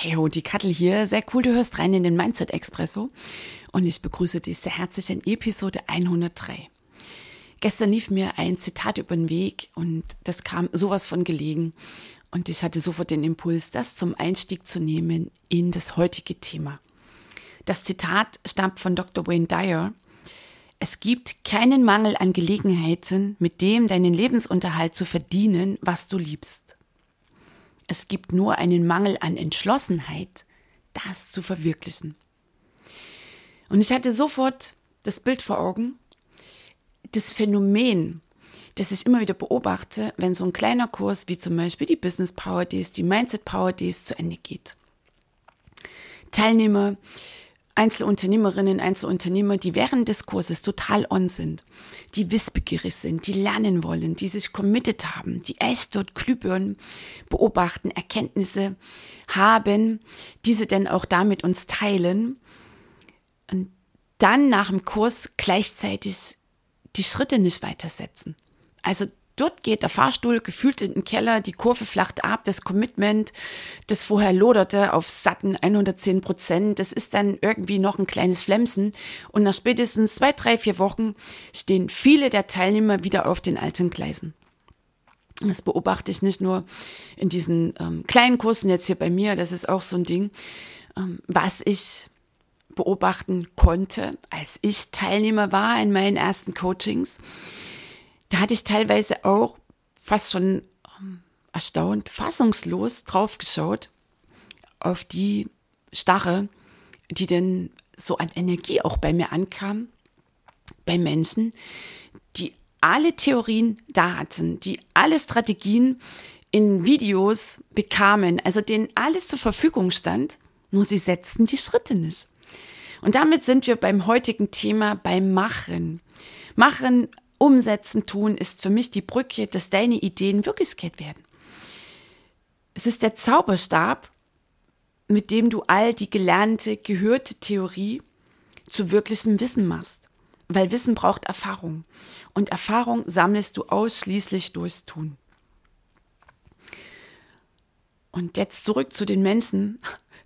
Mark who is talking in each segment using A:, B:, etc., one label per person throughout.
A: Hey ho, die Kattel hier. Sehr cool, du hörst rein in den Mindset Expresso. Und ich begrüße dich sehr herzlich in Episode 103. Gestern lief mir ein Zitat über den Weg und das kam sowas von gelegen. Und ich hatte sofort den Impuls, das zum Einstieg zu nehmen in das heutige Thema. Das Zitat stammt von Dr. Wayne Dyer. Es gibt keinen Mangel an Gelegenheiten, mit dem deinen Lebensunterhalt zu verdienen, was du liebst. Es gibt nur einen Mangel an Entschlossenheit, das zu verwirklichen. Und ich hatte sofort das Bild vor Augen, das Phänomen, das ich immer wieder beobachte, wenn so ein kleiner Kurs wie zum Beispiel die Business Power Days, die Mindset Power Days zu Ende geht. Teilnehmer Einzelunternehmerinnen, Einzelunternehmer, die während des Kurses total on sind, die wissbegierig sind, die lernen wollen, die sich committed haben, die echt dort Glühbirnen beobachten, Erkenntnisse haben, diese dann auch damit uns teilen und dann nach dem Kurs gleichzeitig die Schritte nicht weitersetzen. Also Dort geht der Fahrstuhl gefühlt in den Keller, die Kurve flacht ab, das Commitment, das vorher loderte auf satten 110 Prozent, das ist dann irgendwie noch ein kleines Flemsen und nach spätestens zwei, drei, vier Wochen stehen viele der Teilnehmer wieder auf den alten Gleisen. Das beobachte ich nicht nur in diesen ähm, kleinen Kursen jetzt hier bei mir, das ist auch so ein Ding, ähm, was ich beobachten konnte, als ich Teilnehmer war in meinen ersten Coachings da hatte ich teilweise auch fast schon ähm, erstaunt, fassungslos drauf geschaut auf die Starre, die denn so an Energie auch bei mir ankam, bei Menschen, die alle Theorien da hatten, die alle Strategien in Videos bekamen, also denen alles zur Verfügung stand, nur sie setzten die Schritte nicht. Und damit sind wir beim heutigen Thema beim Machen. Machen Umsetzen tun ist für mich die Brücke, dass deine Ideen Wirklichkeit werden. Es ist der Zauberstab, mit dem du all die gelernte, gehörte Theorie zu wirklichem Wissen machst. Weil Wissen braucht Erfahrung. Und Erfahrung sammelst du ausschließlich durchs Tun. Und jetzt zurück zu den Menschen,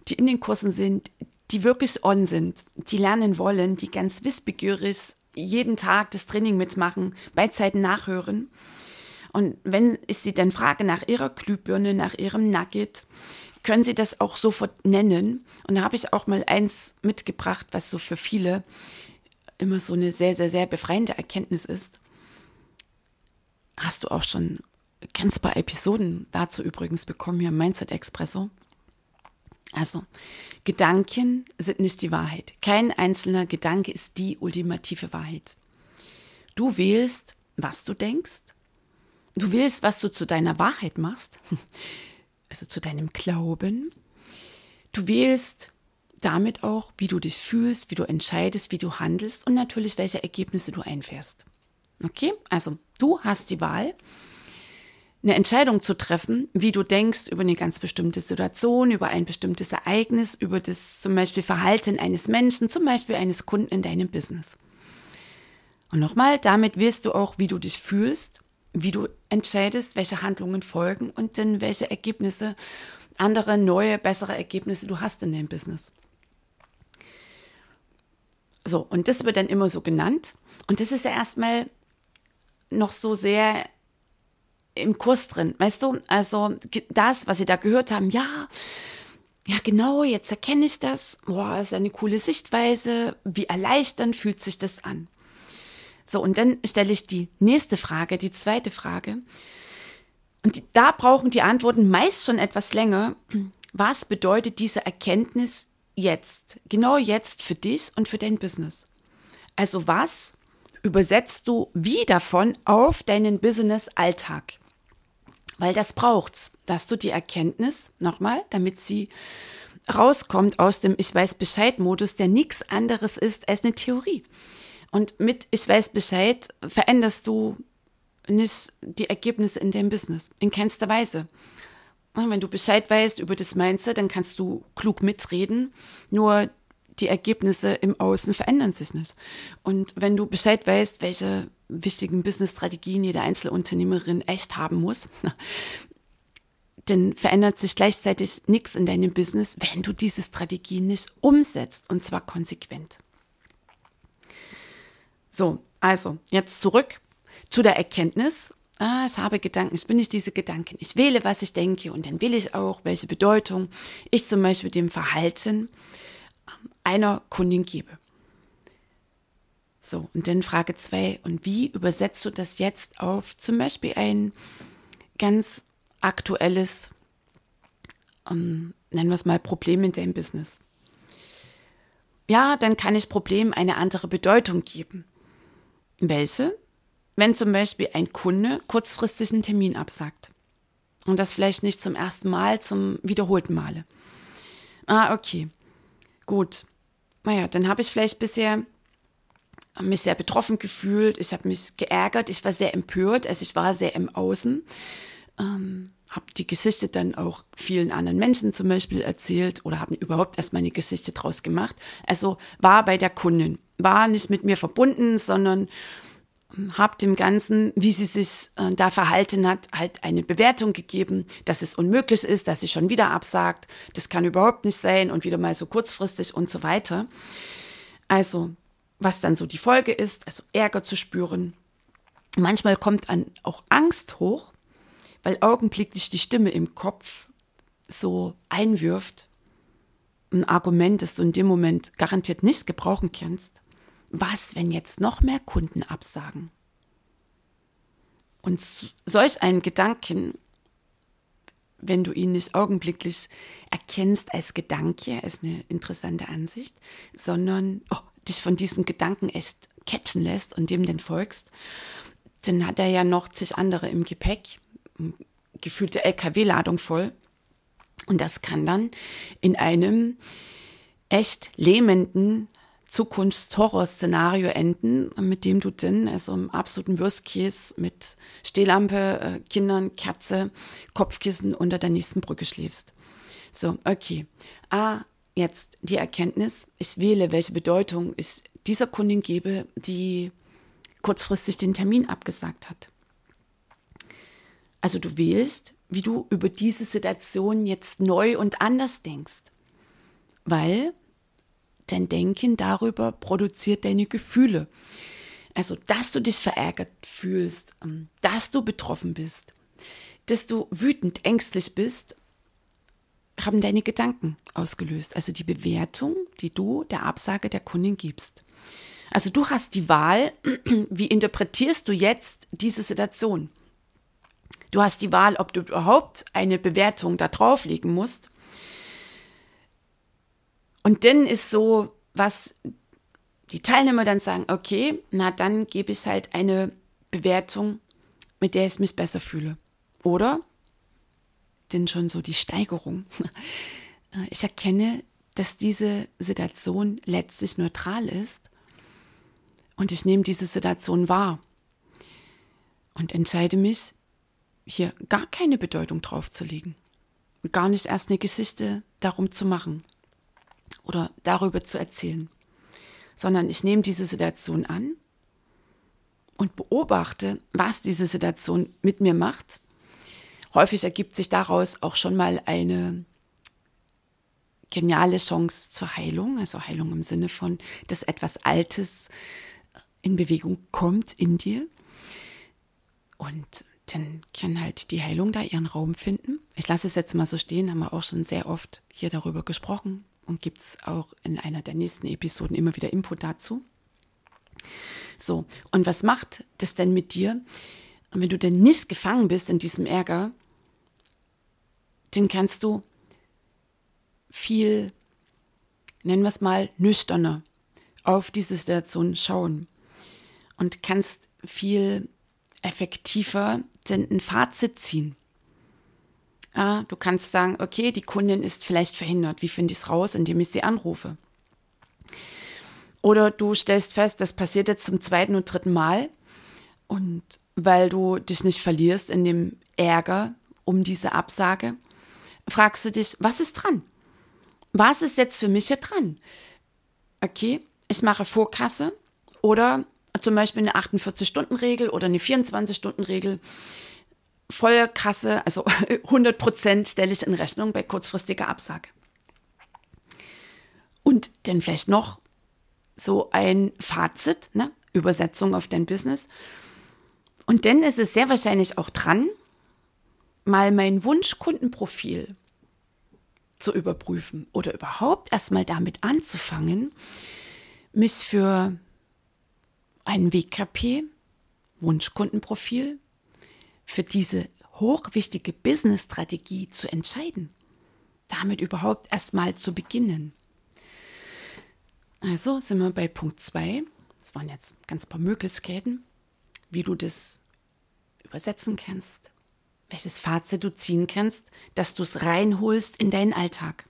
A: die in den Kursen sind, die wirklich on sind, die lernen wollen, die ganz wissbegierig jeden Tag das Training mitmachen, bei Zeiten nachhören. Und wenn ich Sie dann frage nach Ihrer Glühbirne, nach Ihrem Nugget, können Sie das auch sofort nennen. Und da habe ich auch mal eins mitgebracht, was so für viele immer so eine sehr, sehr, sehr befreiende Erkenntnis ist. Hast du auch schon ganz paar Episoden dazu übrigens bekommen hier im Mindset Expresso. Also, Gedanken sind nicht die Wahrheit. Kein einzelner Gedanke ist die ultimative Wahrheit. Du wählst, was du denkst. Du wählst, was du zu deiner Wahrheit machst, also zu deinem Glauben. Du wählst damit auch, wie du dich fühlst, wie du entscheidest, wie du handelst und natürlich, welche Ergebnisse du einfährst. Okay, also du hast die Wahl eine Entscheidung zu treffen, wie du denkst über eine ganz bestimmte Situation, über ein bestimmtes Ereignis, über das zum Beispiel Verhalten eines Menschen, zum Beispiel eines Kunden in deinem Business. Und nochmal, damit wirst du auch, wie du dich fühlst, wie du entscheidest, welche Handlungen folgen und dann welche Ergebnisse, andere, neue, bessere Ergebnisse du hast in deinem Business. So, und das wird dann immer so genannt. Und das ist ja erstmal noch so sehr im Kurs drin, weißt du? Also das, was sie da gehört haben, ja, ja genau, jetzt erkenne ich das. Boah, ist eine coole Sichtweise. Wie erleichternd fühlt sich das an? So, und dann stelle ich die nächste Frage, die zweite Frage. Und die, da brauchen die Antworten meist schon etwas länger. Was bedeutet diese Erkenntnis jetzt? Genau jetzt für dich und für dein Business. Also was übersetzt du wie davon auf deinen Business-Alltag. Weil das braucht's, dass du die Erkenntnis, nochmal, damit sie rauskommt aus dem Ich weiß Bescheid-Modus, der nichts anderes ist als eine Theorie. Und mit Ich weiß Bescheid veränderst du nicht die Ergebnisse in deinem Business. In keinster Weise. Wenn du Bescheid weißt über das Mindset, dann kannst du klug mitreden. Nur die Ergebnisse im Außen verändern sich nicht. Und wenn du Bescheid weißt, welche wichtigen Business-Strategien jede Einzelunternehmerin echt haben muss, dann verändert sich gleichzeitig nichts in deinem Business, wenn du diese Strategien nicht umsetzt und zwar konsequent. So, also jetzt zurück zu der Erkenntnis. Ah, ich habe Gedanken, ich bin nicht diese Gedanken. Ich wähle, was ich denke und dann will ich auch, welche Bedeutung ich zum Beispiel dem Verhalten einer Kundin gebe. So, und dann Frage zwei und wie übersetzt du das jetzt auf zum Beispiel ein ganz aktuelles, ähm, nennen wir es mal, Problem in deinem Business? Ja, dann kann ich Problem eine andere Bedeutung geben. Welche? Wenn zum Beispiel ein Kunde kurzfristig einen Termin absagt. Und das vielleicht nicht zum ersten Mal, zum wiederholten Male. Ah, okay. Gut. Naja, dann habe ich vielleicht bisher mich sehr betroffen gefühlt. Ich habe mich geärgert. Ich war sehr empört. Also ich war sehr im Außen. Ähm, habe die Geschichte dann auch vielen anderen Menschen zum Beispiel erzählt oder habe überhaupt erst meine Geschichte draus gemacht. Also war bei der Kundin, war nicht mit mir verbunden, sondern habe dem Ganzen, wie sie sich äh, da verhalten hat, halt eine Bewertung gegeben, dass es unmöglich ist, dass sie schon wieder absagt, das kann überhaupt nicht sein und wieder mal so kurzfristig und so weiter. Also, was dann so die Folge ist, also Ärger zu spüren. Manchmal kommt dann auch Angst hoch, weil augenblicklich die Stimme im Kopf so einwirft, ein Argument, das du in dem Moment garantiert nicht gebrauchen kannst was, wenn jetzt noch mehr Kunden absagen? Und solch einen Gedanken, wenn du ihn nicht augenblicklich erkennst als Gedanke, als eine interessante Ansicht, sondern oh, dich von diesem Gedanken echt catchen lässt und dem dann folgst, dann hat er ja noch zig andere im Gepäck, gefühlte LKW-Ladung voll. Und das kann dann in einem echt lähmenden Zukunftshorrorszenario enden, mit dem du dann, also im absoluten Worst mit Stehlampe, äh, Kindern, Katze, Kopfkissen unter der nächsten Brücke schläfst. So, okay. Ah, jetzt die Erkenntnis, ich wähle, welche Bedeutung ich dieser Kundin gebe, die kurzfristig den Termin abgesagt hat. Also du wählst, wie du über diese Situation jetzt neu und anders denkst. Weil Dein Denken darüber produziert deine Gefühle. Also, dass du dich verärgert fühlst, ähm, dass du betroffen bist, dass du wütend, ängstlich bist, haben deine Gedanken ausgelöst. Also die Bewertung, die du der Absage der Kundin gibst. Also du hast die Wahl, wie interpretierst du jetzt diese Situation? Du hast die Wahl, ob du überhaupt eine Bewertung da drauflegen musst und dann ist so, was die Teilnehmer dann sagen, okay, na dann gebe ich halt eine Bewertung, mit der ich mich besser fühle. Oder denn schon so die Steigerung. Ich erkenne, dass diese Situation letztlich neutral ist und ich nehme diese Situation wahr und entscheide mich, hier gar keine Bedeutung drauf zu legen, gar nicht erst eine Geschichte darum zu machen oder darüber zu erzählen, sondern ich nehme diese Situation an und beobachte, was diese Situation mit mir macht. Häufig ergibt sich daraus auch schon mal eine geniale Chance zur Heilung, also Heilung im Sinne von, dass etwas Altes in Bewegung kommt in dir. Und dann kann halt die Heilung da ihren Raum finden. Ich lasse es jetzt mal so stehen, haben wir auch schon sehr oft hier darüber gesprochen, und gibt es auch in einer der nächsten Episoden immer wieder Input dazu. So, und was macht das denn mit dir? Wenn du denn nicht gefangen bist in diesem Ärger, dann kannst du viel, nennen wir es mal, nüchterner auf diese Situation schauen. und kannst viel effektiver ein Fazit ziehen. Ja, du kannst sagen, okay, die Kundin ist vielleicht verhindert. Wie finde ich es raus, indem ich sie anrufe? Oder du stellst fest, das passiert jetzt zum zweiten und dritten Mal. Und weil du dich nicht verlierst in dem Ärger um diese Absage, fragst du dich, was ist dran? Was ist jetzt für mich hier dran? Okay, ich mache Vorkasse oder zum Beispiel eine 48-Stunden-Regel oder eine 24-Stunden-Regel. Volle Kasse, also 100 Prozent stelle ich in Rechnung bei kurzfristiger Absage. Und dann vielleicht noch so ein Fazit, ne? Übersetzung auf dein Business. Und dann ist es sehr wahrscheinlich auch dran, mal mein Wunschkundenprofil zu überprüfen oder überhaupt erstmal damit anzufangen, mich für ein WKP, Wunschkundenprofil, für diese hochwichtige Business-Strategie zu entscheiden. Damit überhaupt erstmal zu beginnen. Also sind wir bei Punkt 2. Das waren jetzt ganz paar Möglichkeiten, wie du das übersetzen kannst, welches Fazit du ziehen kannst, dass du es reinholst in deinen Alltag.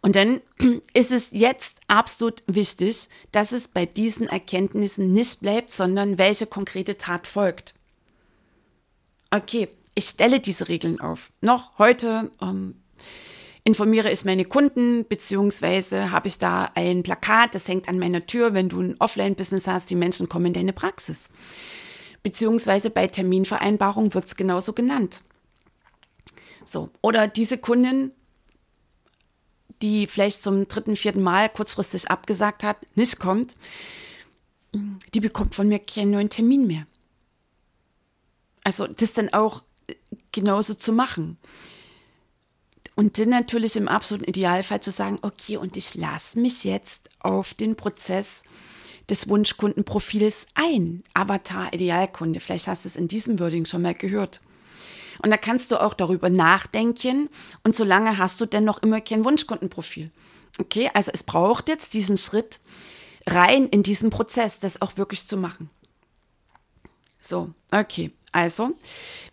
A: Und dann ist es jetzt absolut wichtig, dass es bei diesen Erkenntnissen nicht bleibt, sondern welche konkrete Tat folgt. Okay, ich stelle diese Regeln auf. Noch heute ähm, informiere ich meine Kunden, beziehungsweise habe ich da ein Plakat, das hängt an meiner Tür, wenn du ein Offline-Business hast, die Menschen kommen in deine Praxis. Beziehungsweise bei Terminvereinbarung wird es genauso genannt. So, oder diese Kundin die vielleicht zum dritten, vierten Mal kurzfristig abgesagt hat, nicht kommt, die bekommt von mir keinen neuen Termin mehr. Also das dann auch genauso zu machen. Und dann natürlich im absoluten Idealfall zu sagen, okay, und ich lasse mich jetzt auf den Prozess des Wunschkundenprofils ein. Avatar Idealkunde. Vielleicht hast du es in diesem Wording schon mal gehört. Und da kannst du auch darüber nachdenken und solange hast du dennoch immer kein Wunschkundenprofil. Okay, also es braucht jetzt diesen Schritt rein in diesen Prozess, das auch wirklich zu machen. So, okay, also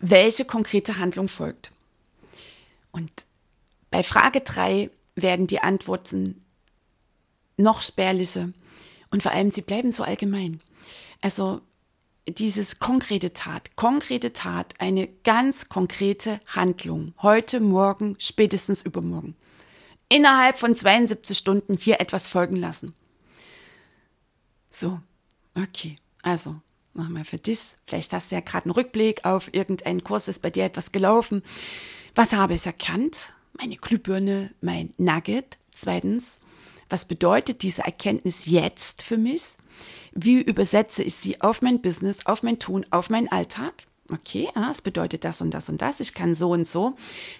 A: welche konkrete Handlung folgt? Und bei Frage 3 werden die Antworten noch spärlicher und vor allem sie bleiben so allgemein. Also dieses konkrete Tat, konkrete Tat, eine ganz konkrete Handlung, heute, morgen, spätestens übermorgen. Innerhalb von 72 Stunden hier etwas folgen lassen. So, okay, also nochmal für dich. Vielleicht hast du ja gerade einen Rückblick auf irgendeinen Kurs, ist bei dir etwas gelaufen. Was habe ich erkannt? Meine Glühbirne, mein Nugget. Zweitens, was bedeutet diese Erkenntnis jetzt für mich? Wie übersetze ich sie auf mein Business, auf mein Tun, auf meinen Alltag? Okay, ah, es bedeutet das und das und das. Ich kann so und so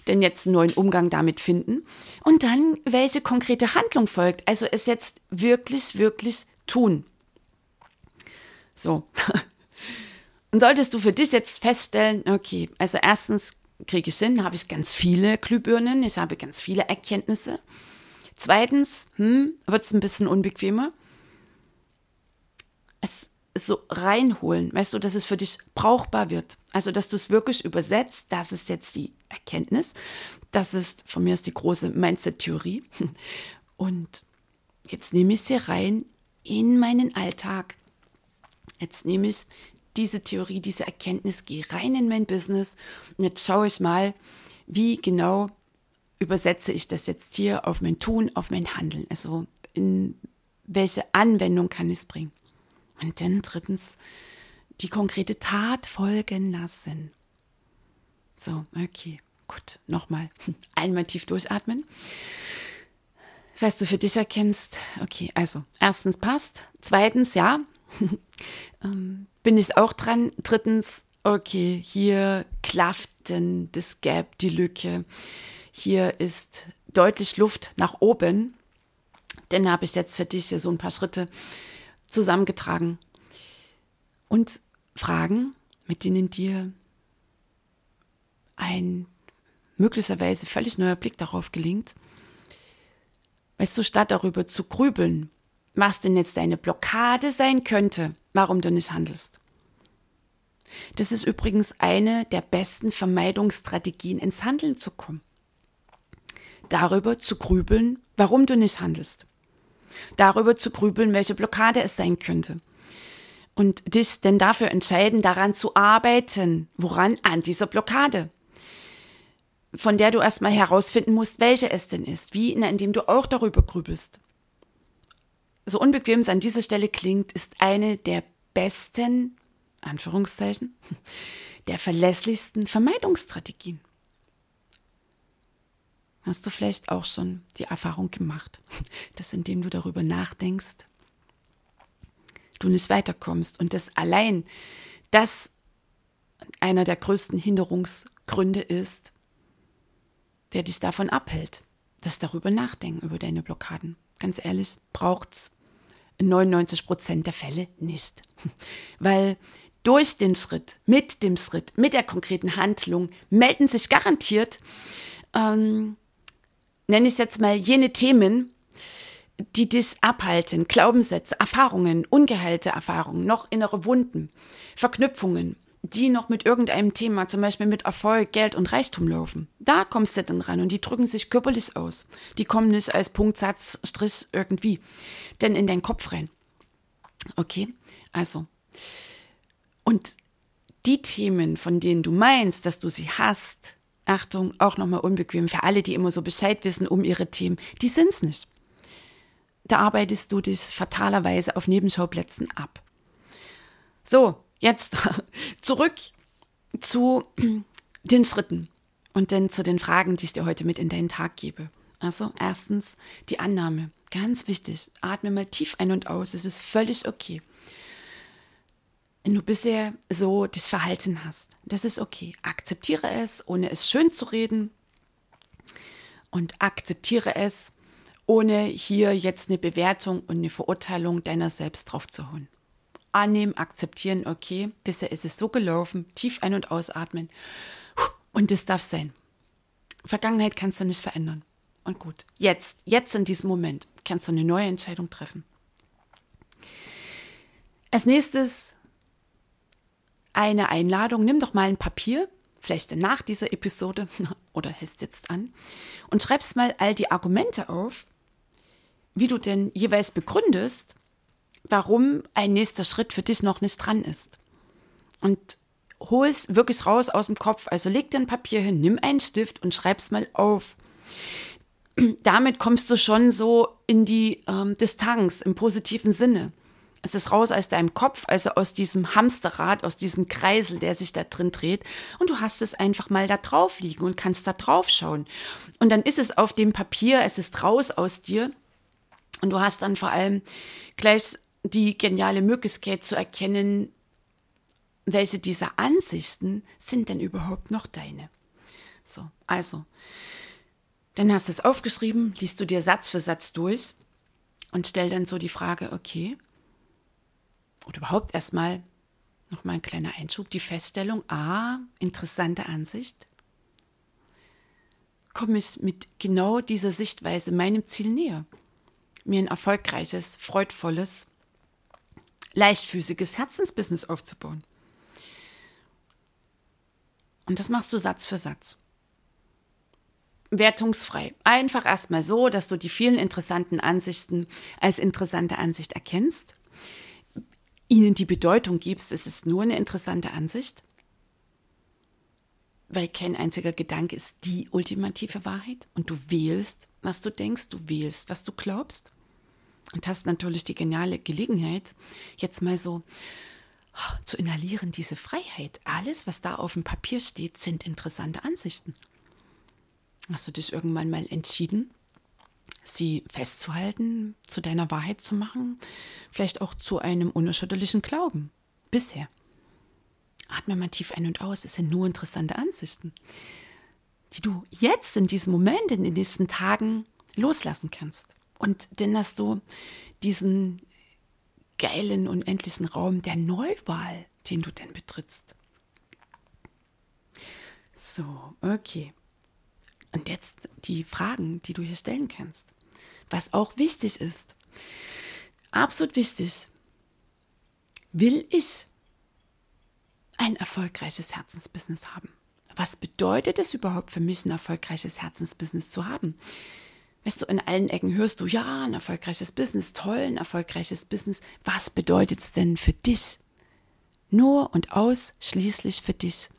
A: denn jetzt einen neuen Umgang damit finden. Und dann, welche konkrete Handlung folgt. Also es jetzt wirklich, wirklich tun. So. Und solltest du für dich jetzt feststellen, okay, also erstens kriege ich Sinn, habe ich ganz viele Glühbirnen, ich habe ganz viele Erkenntnisse. Zweitens, hm, wird es ein bisschen unbequemer. Es so reinholen, weißt du, dass es für dich brauchbar wird. Also, dass du es wirklich übersetzt, das ist jetzt die Erkenntnis. Das ist, von mir ist die große Mindset-Theorie. Und jetzt nehme ich sie rein in meinen Alltag. Jetzt nehme ich diese Theorie, diese Erkenntnis, gehe rein in mein Business und jetzt schaue ich mal, wie genau übersetze ich das jetzt hier auf mein Tun, auf mein Handeln? Also in welche Anwendung kann ich es bringen? Und dann drittens, die konkrete Tat folgen lassen. So, okay, gut, nochmal. Einmal tief durchatmen. Was du für dich erkennst, okay, also erstens passt, zweitens ja, ähm, bin ich auch dran, drittens, okay, hier klafft denn das Gap, die Lücke, hier ist deutlich Luft nach oben. Denn habe ich jetzt für dich hier so ein paar Schritte zusammengetragen. Und Fragen, mit denen dir ein möglicherweise völlig neuer Blick darauf gelingt. Weißt du, statt darüber zu grübeln, was denn jetzt deine Blockade sein könnte, warum du nicht handelst. Das ist übrigens eine der besten Vermeidungsstrategien, ins Handeln zu kommen. Darüber zu grübeln, warum du nicht handelst. Darüber zu grübeln, welche Blockade es sein könnte. Und dich denn dafür entscheiden, daran zu arbeiten. Woran? An dieser Blockade. Von der du erstmal herausfinden musst, welche es denn ist. Wie, indem du auch darüber grübelst. So unbequem es an dieser Stelle klingt, ist eine der besten Anführungszeichen, der verlässlichsten Vermeidungsstrategien. Hast du vielleicht auch schon die Erfahrung gemacht, dass indem du darüber nachdenkst, du nicht weiterkommst und dass allein das einer der größten Hinderungsgründe ist, der dich davon abhält, das darüber nachdenken, über deine Blockaden. Ganz ehrlich, braucht's in 99 Prozent der Fälle nicht. Weil durch den Schritt, mit dem Schritt, mit der konkreten Handlung melden sich garantiert, ähm, nenne ich es jetzt mal, jene Themen, die dich abhalten, Glaubenssätze, Erfahrungen, ungeheilte Erfahrungen, noch innere Wunden, Verknüpfungen, die noch mit irgendeinem Thema, zum Beispiel mit Erfolg, Geld und Reichtum laufen. Da kommst du dann ran und die drücken sich körperlich aus. Die kommen nicht als Punktsatz, Strich irgendwie, denn in deinen Kopf rein. Okay, also und die Themen, von denen du meinst, dass du sie hast, Achtung, auch nochmal unbequem für alle, die immer so Bescheid wissen um ihre Themen, die sind's nicht. Da arbeitest du dich fatalerweise auf Nebenschauplätzen ab. So, jetzt zurück zu den Schritten und dann zu den Fragen, die ich dir heute mit in deinen Tag gebe. Also erstens die Annahme. Ganz wichtig. Atme mal tief ein und aus. Es ist völlig okay wenn du bisher so das Verhalten hast. Das ist okay. Akzeptiere es, ohne es schön zu reden. Und akzeptiere es, ohne hier jetzt eine Bewertung und eine Verurteilung deiner selbst drauf zu holen. Annehmen, akzeptieren, okay, bisher ist es so gelaufen, tief ein- und ausatmen. Und das darf sein. Vergangenheit kannst du nicht verändern. Und gut, jetzt, jetzt in diesem Moment kannst du eine neue Entscheidung treffen. Als nächstes eine Einladung. Nimm doch mal ein Papier, vielleicht nach dieser Episode oder hältst jetzt an und schreibst mal all die Argumente auf, wie du denn jeweils begründest, warum ein nächster Schritt für dich noch nicht dran ist. Und hol es wirklich raus aus dem Kopf. Also leg dir ein Papier hin, nimm einen Stift und schreib's mal auf. Damit kommst du schon so in die ähm, Distanz im positiven Sinne. Es ist raus aus deinem Kopf, also aus diesem Hamsterrad, aus diesem Kreisel, der sich da drin dreht. Und du hast es einfach mal da drauf liegen und kannst da drauf schauen. Und dann ist es auf dem Papier, es ist raus aus dir. Und du hast dann vor allem gleich die geniale Möglichkeit zu erkennen, welche dieser Ansichten sind denn überhaupt noch deine. So, also, dann hast du es aufgeschrieben, liest du dir Satz für Satz durch und stell dann so die Frage, okay, oder überhaupt erstmal noch mal ein kleiner Einschub, die Feststellung, ah, interessante Ansicht. Komme ich mit genau dieser Sichtweise meinem Ziel näher, mir ein erfolgreiches, freudvolles, leichtfüßiges Herzensbusiness aufzubauen. Und das machst du Satz für Satz. Wertungsfrei. Einfach erstmal so, dass du die vielen interessanten Ansichten als interessante Ansicht erkennst ihnen die Bedeutung gibst, ist es nur eine interessante Ansicht, weil kein einziger Gedanke ist die ultimative Wahrheit und du wählst, was du denkst, du wählst, was du glaubst und hast natürlich die geniale Gelegenheit, jetzt mal so oh, zu inhalieren, diese Freiheit. Alles, was da auf dem Papier steht, sind interessante Ansichten. Hast du dich irgendwann mal entschieden, sie festzuhalten, zu deiner Wahrheit zu machen, vielleicht auch zu einem unerschütterlichen Glauben. Bisher. Atme mal tief ein und aus. Es sind nur interessante Ansichten, die du jetzt in diesem Moment, in den nächsten Tagen loslassen kannst. Und dann hast du diesen geilen, unendlichen Raum der Neuwahl, den du denn betrittst. So, okay. Und jetzt die Fragen, die du hier stellen kannst was auch wichtig ist. Absolut wichtig. will ich ein erfolgreiches Herzensbusiness haben? Was bedeutet es überhaupt für mich, ein erfolgreiches Herzensbusiness zu haben? Weißt du, in allen Ecken hörst du, ja, ein erfolgreiches Business, toll, ein erfolgreiches Business. Was bedeutet es denn für dich? Nur und ausschließlich für dich.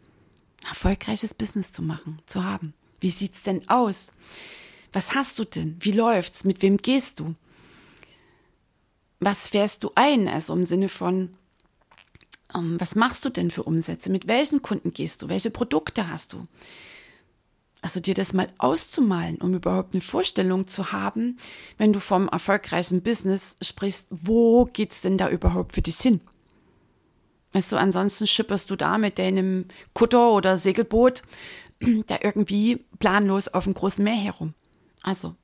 A: Ein erfolgreiches Business zu machen, zu haben. Wie sieht's denn aus? Was hast du denn? Wie läuft's? Mit wem gehst du? Was fährst du ein? Also im Sinne von, ähm, was machst du denn für Umsätze? Mit welchen Kunden gehst du? Welche Produkte hast du? Also dir das mal auszumalen, um überhaupt eine Vorstellung zu haben, wenn du vom erfolgreichen Business sprichst, wo geht's denn da überhaupt für dich hin? Weißt du, ansonsten schipperst du da mit deinem Kutter oder Segelboot da irgendwie planlos auf dem großen Meer herum. Also,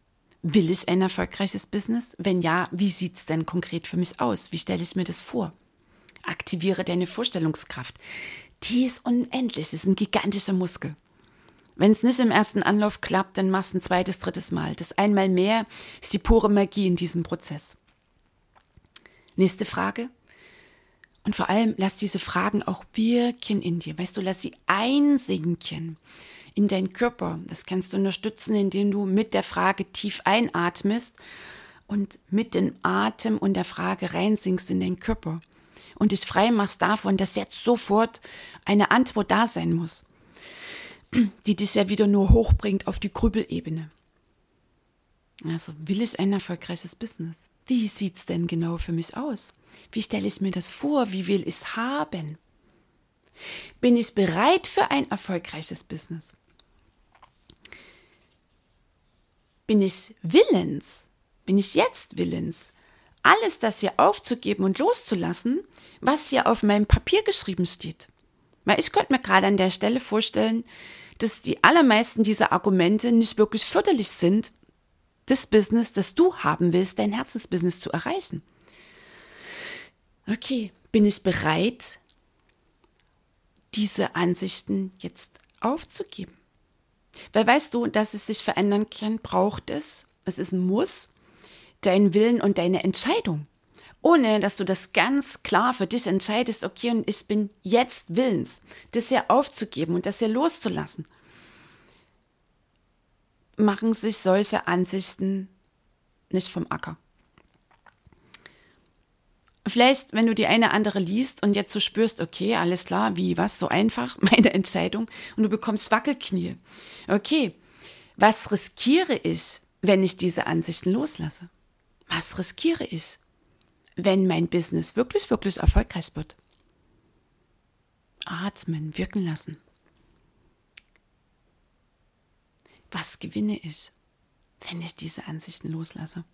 A: will ich ein erfolgreiches Business? Wenn ja, wie sieht's denn konkret für mich aus? Wie stelle ich mir das vor? Aktiviere deine Vorstellungskraft. Die ist unendlich, ist ein gigantischer Muskel. Wenn es nicht im ersten Anlauf klappt, dann machst du ein zweites, drittes Mal. Das einmal mehr ist die pure Magie in diesem Prozess. Nächste Frage. Und vor allem lass diese Fragen auch wirken in dir. Weißt du, lass sie einsinken in deinen Körper. Das kannst du unterstützen, indem du mit der Frage tief einatmest und mit dem Atem und der Frage reinsinkst in deinen Körper und dich frei machst davon, dass jetzt sofort eine Antwort da sein muss, die dich ja wieder nur hochbringt auf die Grübelebene. Also will ich ein erfolgreiches Business? Wie sieht es denn genau für mich aus? Wie stelle ich mir das vor? Wie will ich es haben? Bin ich bereit für ein erfolgreiches Business? Bin ich willens? Bin ich jetzt willens, alles das hier aufzugeben und loszulassen, was hier auf meinem Papier geschrieben steht. Weil ich könnte mir gerade an der Stelle vorstellen, dass die allermeisten dieser Argumente nicht wirklich förderlich sind, das Business, das du haben willst, dein Herzensbusiness zu erreichen. Okay, bin ich bereit, diese Ansichten jetzt aufzugeben? Weil weißt du, dass es sich verändern kann, braucht es, es ist ein Muss, deinen Willen und deine Entscheidung. Ohne dass du das ganz klar für dich entscheidest, okay, und ich bin jetzt willens, das hier aufzugeben und das hier loszulassen, machen sich solche Ansichten nicht vom Acker. Vielleicht, wenn du die eine andere liest und jetzt so spürst, okay, alles klar, wie, was, so einfach, meine Entscheidung, und du bekommst Wackelknie. Okay, was riskiere ich, wenn ich diese Ansichten loslasse? Was riskiere ich, wenn mein Business wirklich, wirklich erfolgreich wird? Atmen, wirken lassen. Was gewinne ich, wenn ich diese Ansichten loslasse?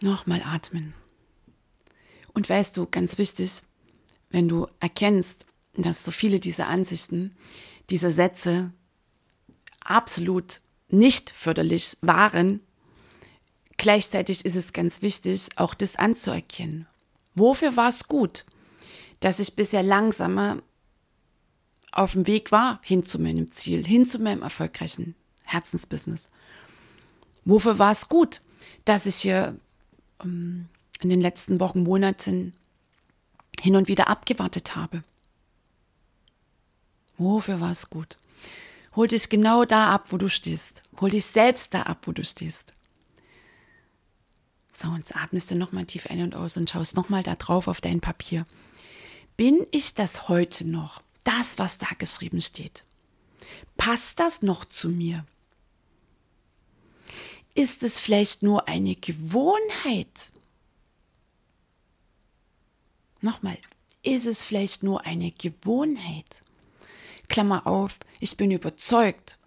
A: Nochmal atmen. Und weißt du, ganz wichtig, wenn du erkennst, dass so viele dieser Ansichten, diese Sätze absolut nicht förderlich waren, Gleichzeitig ist es ganz wichtig, auch das anzuerkennen. Wofür war es gut, dass ich bisher langsamer auf dem Weg war hin zu meinem Ziel, hin zu meinem erfolgreichen Herzensbusiness? Wofür war es gut, dass ich hier in den letzten Wochen, Monaten hin und wieder abgewartet habe? Wofür war es gut? Hol dich genau da ab, wo du stehst. Hol dich selbst da ab, wo du stehst. So, und atmest du nochmal tief ein und aus und schaust nochmal da drauf auf dein Papier. Bin ich das heute noch? Das, was da geschrieben steht. Passt das noch zu mir? Ist es vielleicht nur eine Gewohnheit? Nochmal, ist es vielleicht nur eine Gewohnheit? Klammer auf, ich bin überzeugt,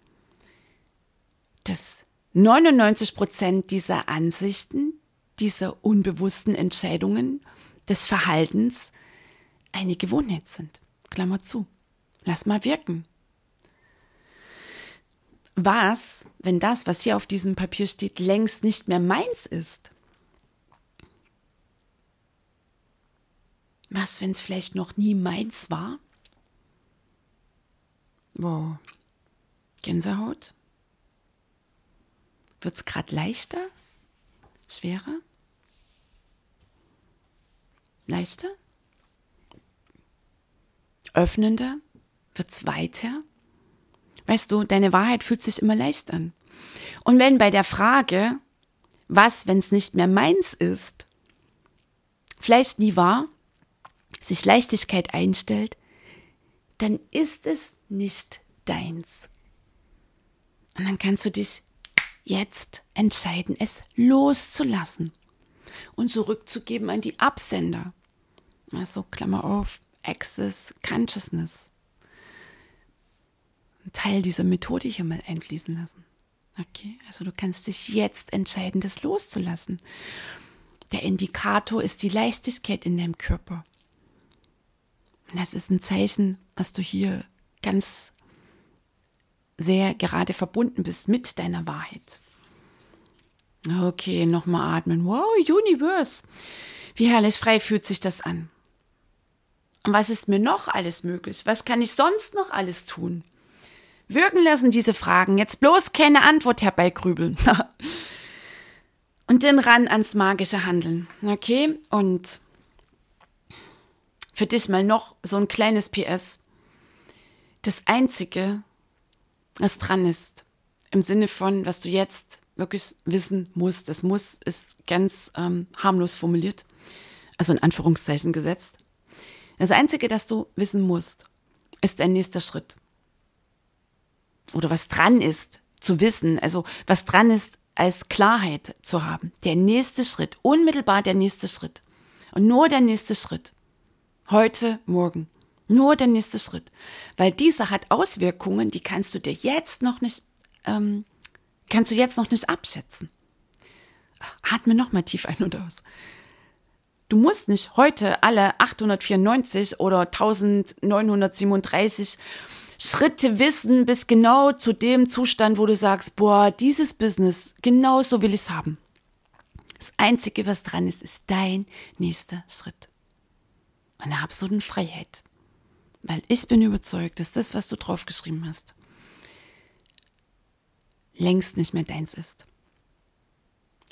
A: dass 99 Prozent dieser Ansichten, dieser unbewussten Entscheidungen, des Verhaltens eine Gewohnheit sind. Klammer zu. Lass mal wirken. Was, wenn das, was hier auf diesem Papier steht, längst nicht mehr meins ist? Was, wenn es vielleicht noch nie meins war? Wow. Gänsehaut? Wird es gerade leichter? Schwerer? leichter, öffnender, wird's weiter. Weißt du, deine Wahrheit fühlt sich immer leicht an. Und wenn bei der Frage, was, wenn es nicht mehr meins ist, vielleicht nie war, sich Leichtigkeit einstellt, dann ist es nicht deins. Und dann kannst du dich jetzt entscheiden, es loszulassen und zurückzugeben an die Absender. Also Klammer auf, Access Consciousness. Teil dieser Methode hier mal einfließen lassen. Okay, also du kannst dich jetzt entscheiden, das loszulassen. Der Indikator ist die Leichtigkeit in deinem Körper. Das ist ein Zeichen, dass du hier ganz sehr gerade verbunden bist mit deiner Wahrheit. Okay, nochmal atmen. Wow, Universe. Wie herrlich frei fühlt sich das an. Und was ist mir noch alles möglich? Was kann ich sonst noch alles tun? Wirken lassen diese Fragen. Jetzt bloß keine Antwort herbeigrübeln. Und dann ran ans magische Handeln. Okay? Und für dich mal noch so ein kleines PS. Das Einzige, was dran ist, im Sinne von, was du jetzt wirklich wissen musst, das muss ist ganz ähm, harmlos formuliert, also in Anführungszeichen gesetzt. Das Einzige, das du wissen musst, ist dein nächster Schritt. Oder was dran ist, zu wissen, also was dran ist, als Klarheit zu haben. Der nächste Schritt, unmittelbar der nächste Schritt. Und nur der nächste Schritt. Heute, morgen. Nur der nächste Schritt. Weil dieser hat Auswirkungen, die kannst du dir jetzt noch nicht, ähm, kannst du jetzt noch nicht abschätzen. Atme nochmal tief ein und aus. Du musst nicht heute alle 894 oder 1937 Schritte wissen bis genau zu dem Zustand, wo du sagst, boah, dieses Business, genau so will ich es haben. Das Einzige, was dran ist, ist dein nächster Schritt. Eine absolute Freiheit. Weil ich bin überzeugt, dass das, was du draufgeschrieben hast, längst nicht mehr deins ist.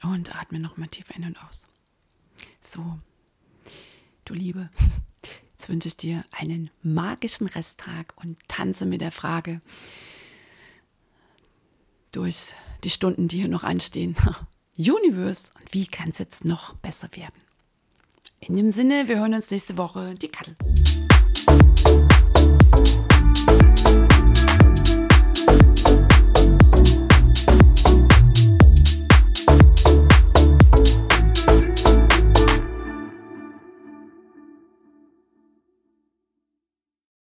A: Und atme nochmal tief ein und aus. So, du Liebe, jetzt wünsche ich dir einen magischen Resttag und tanze mit der Frage durch die Stunden, die hier noch anstehen. Universe, und wie kann es jetzt noch besser werden? In dem Sinne, wir hören uns nächste Woche. Die Kattel.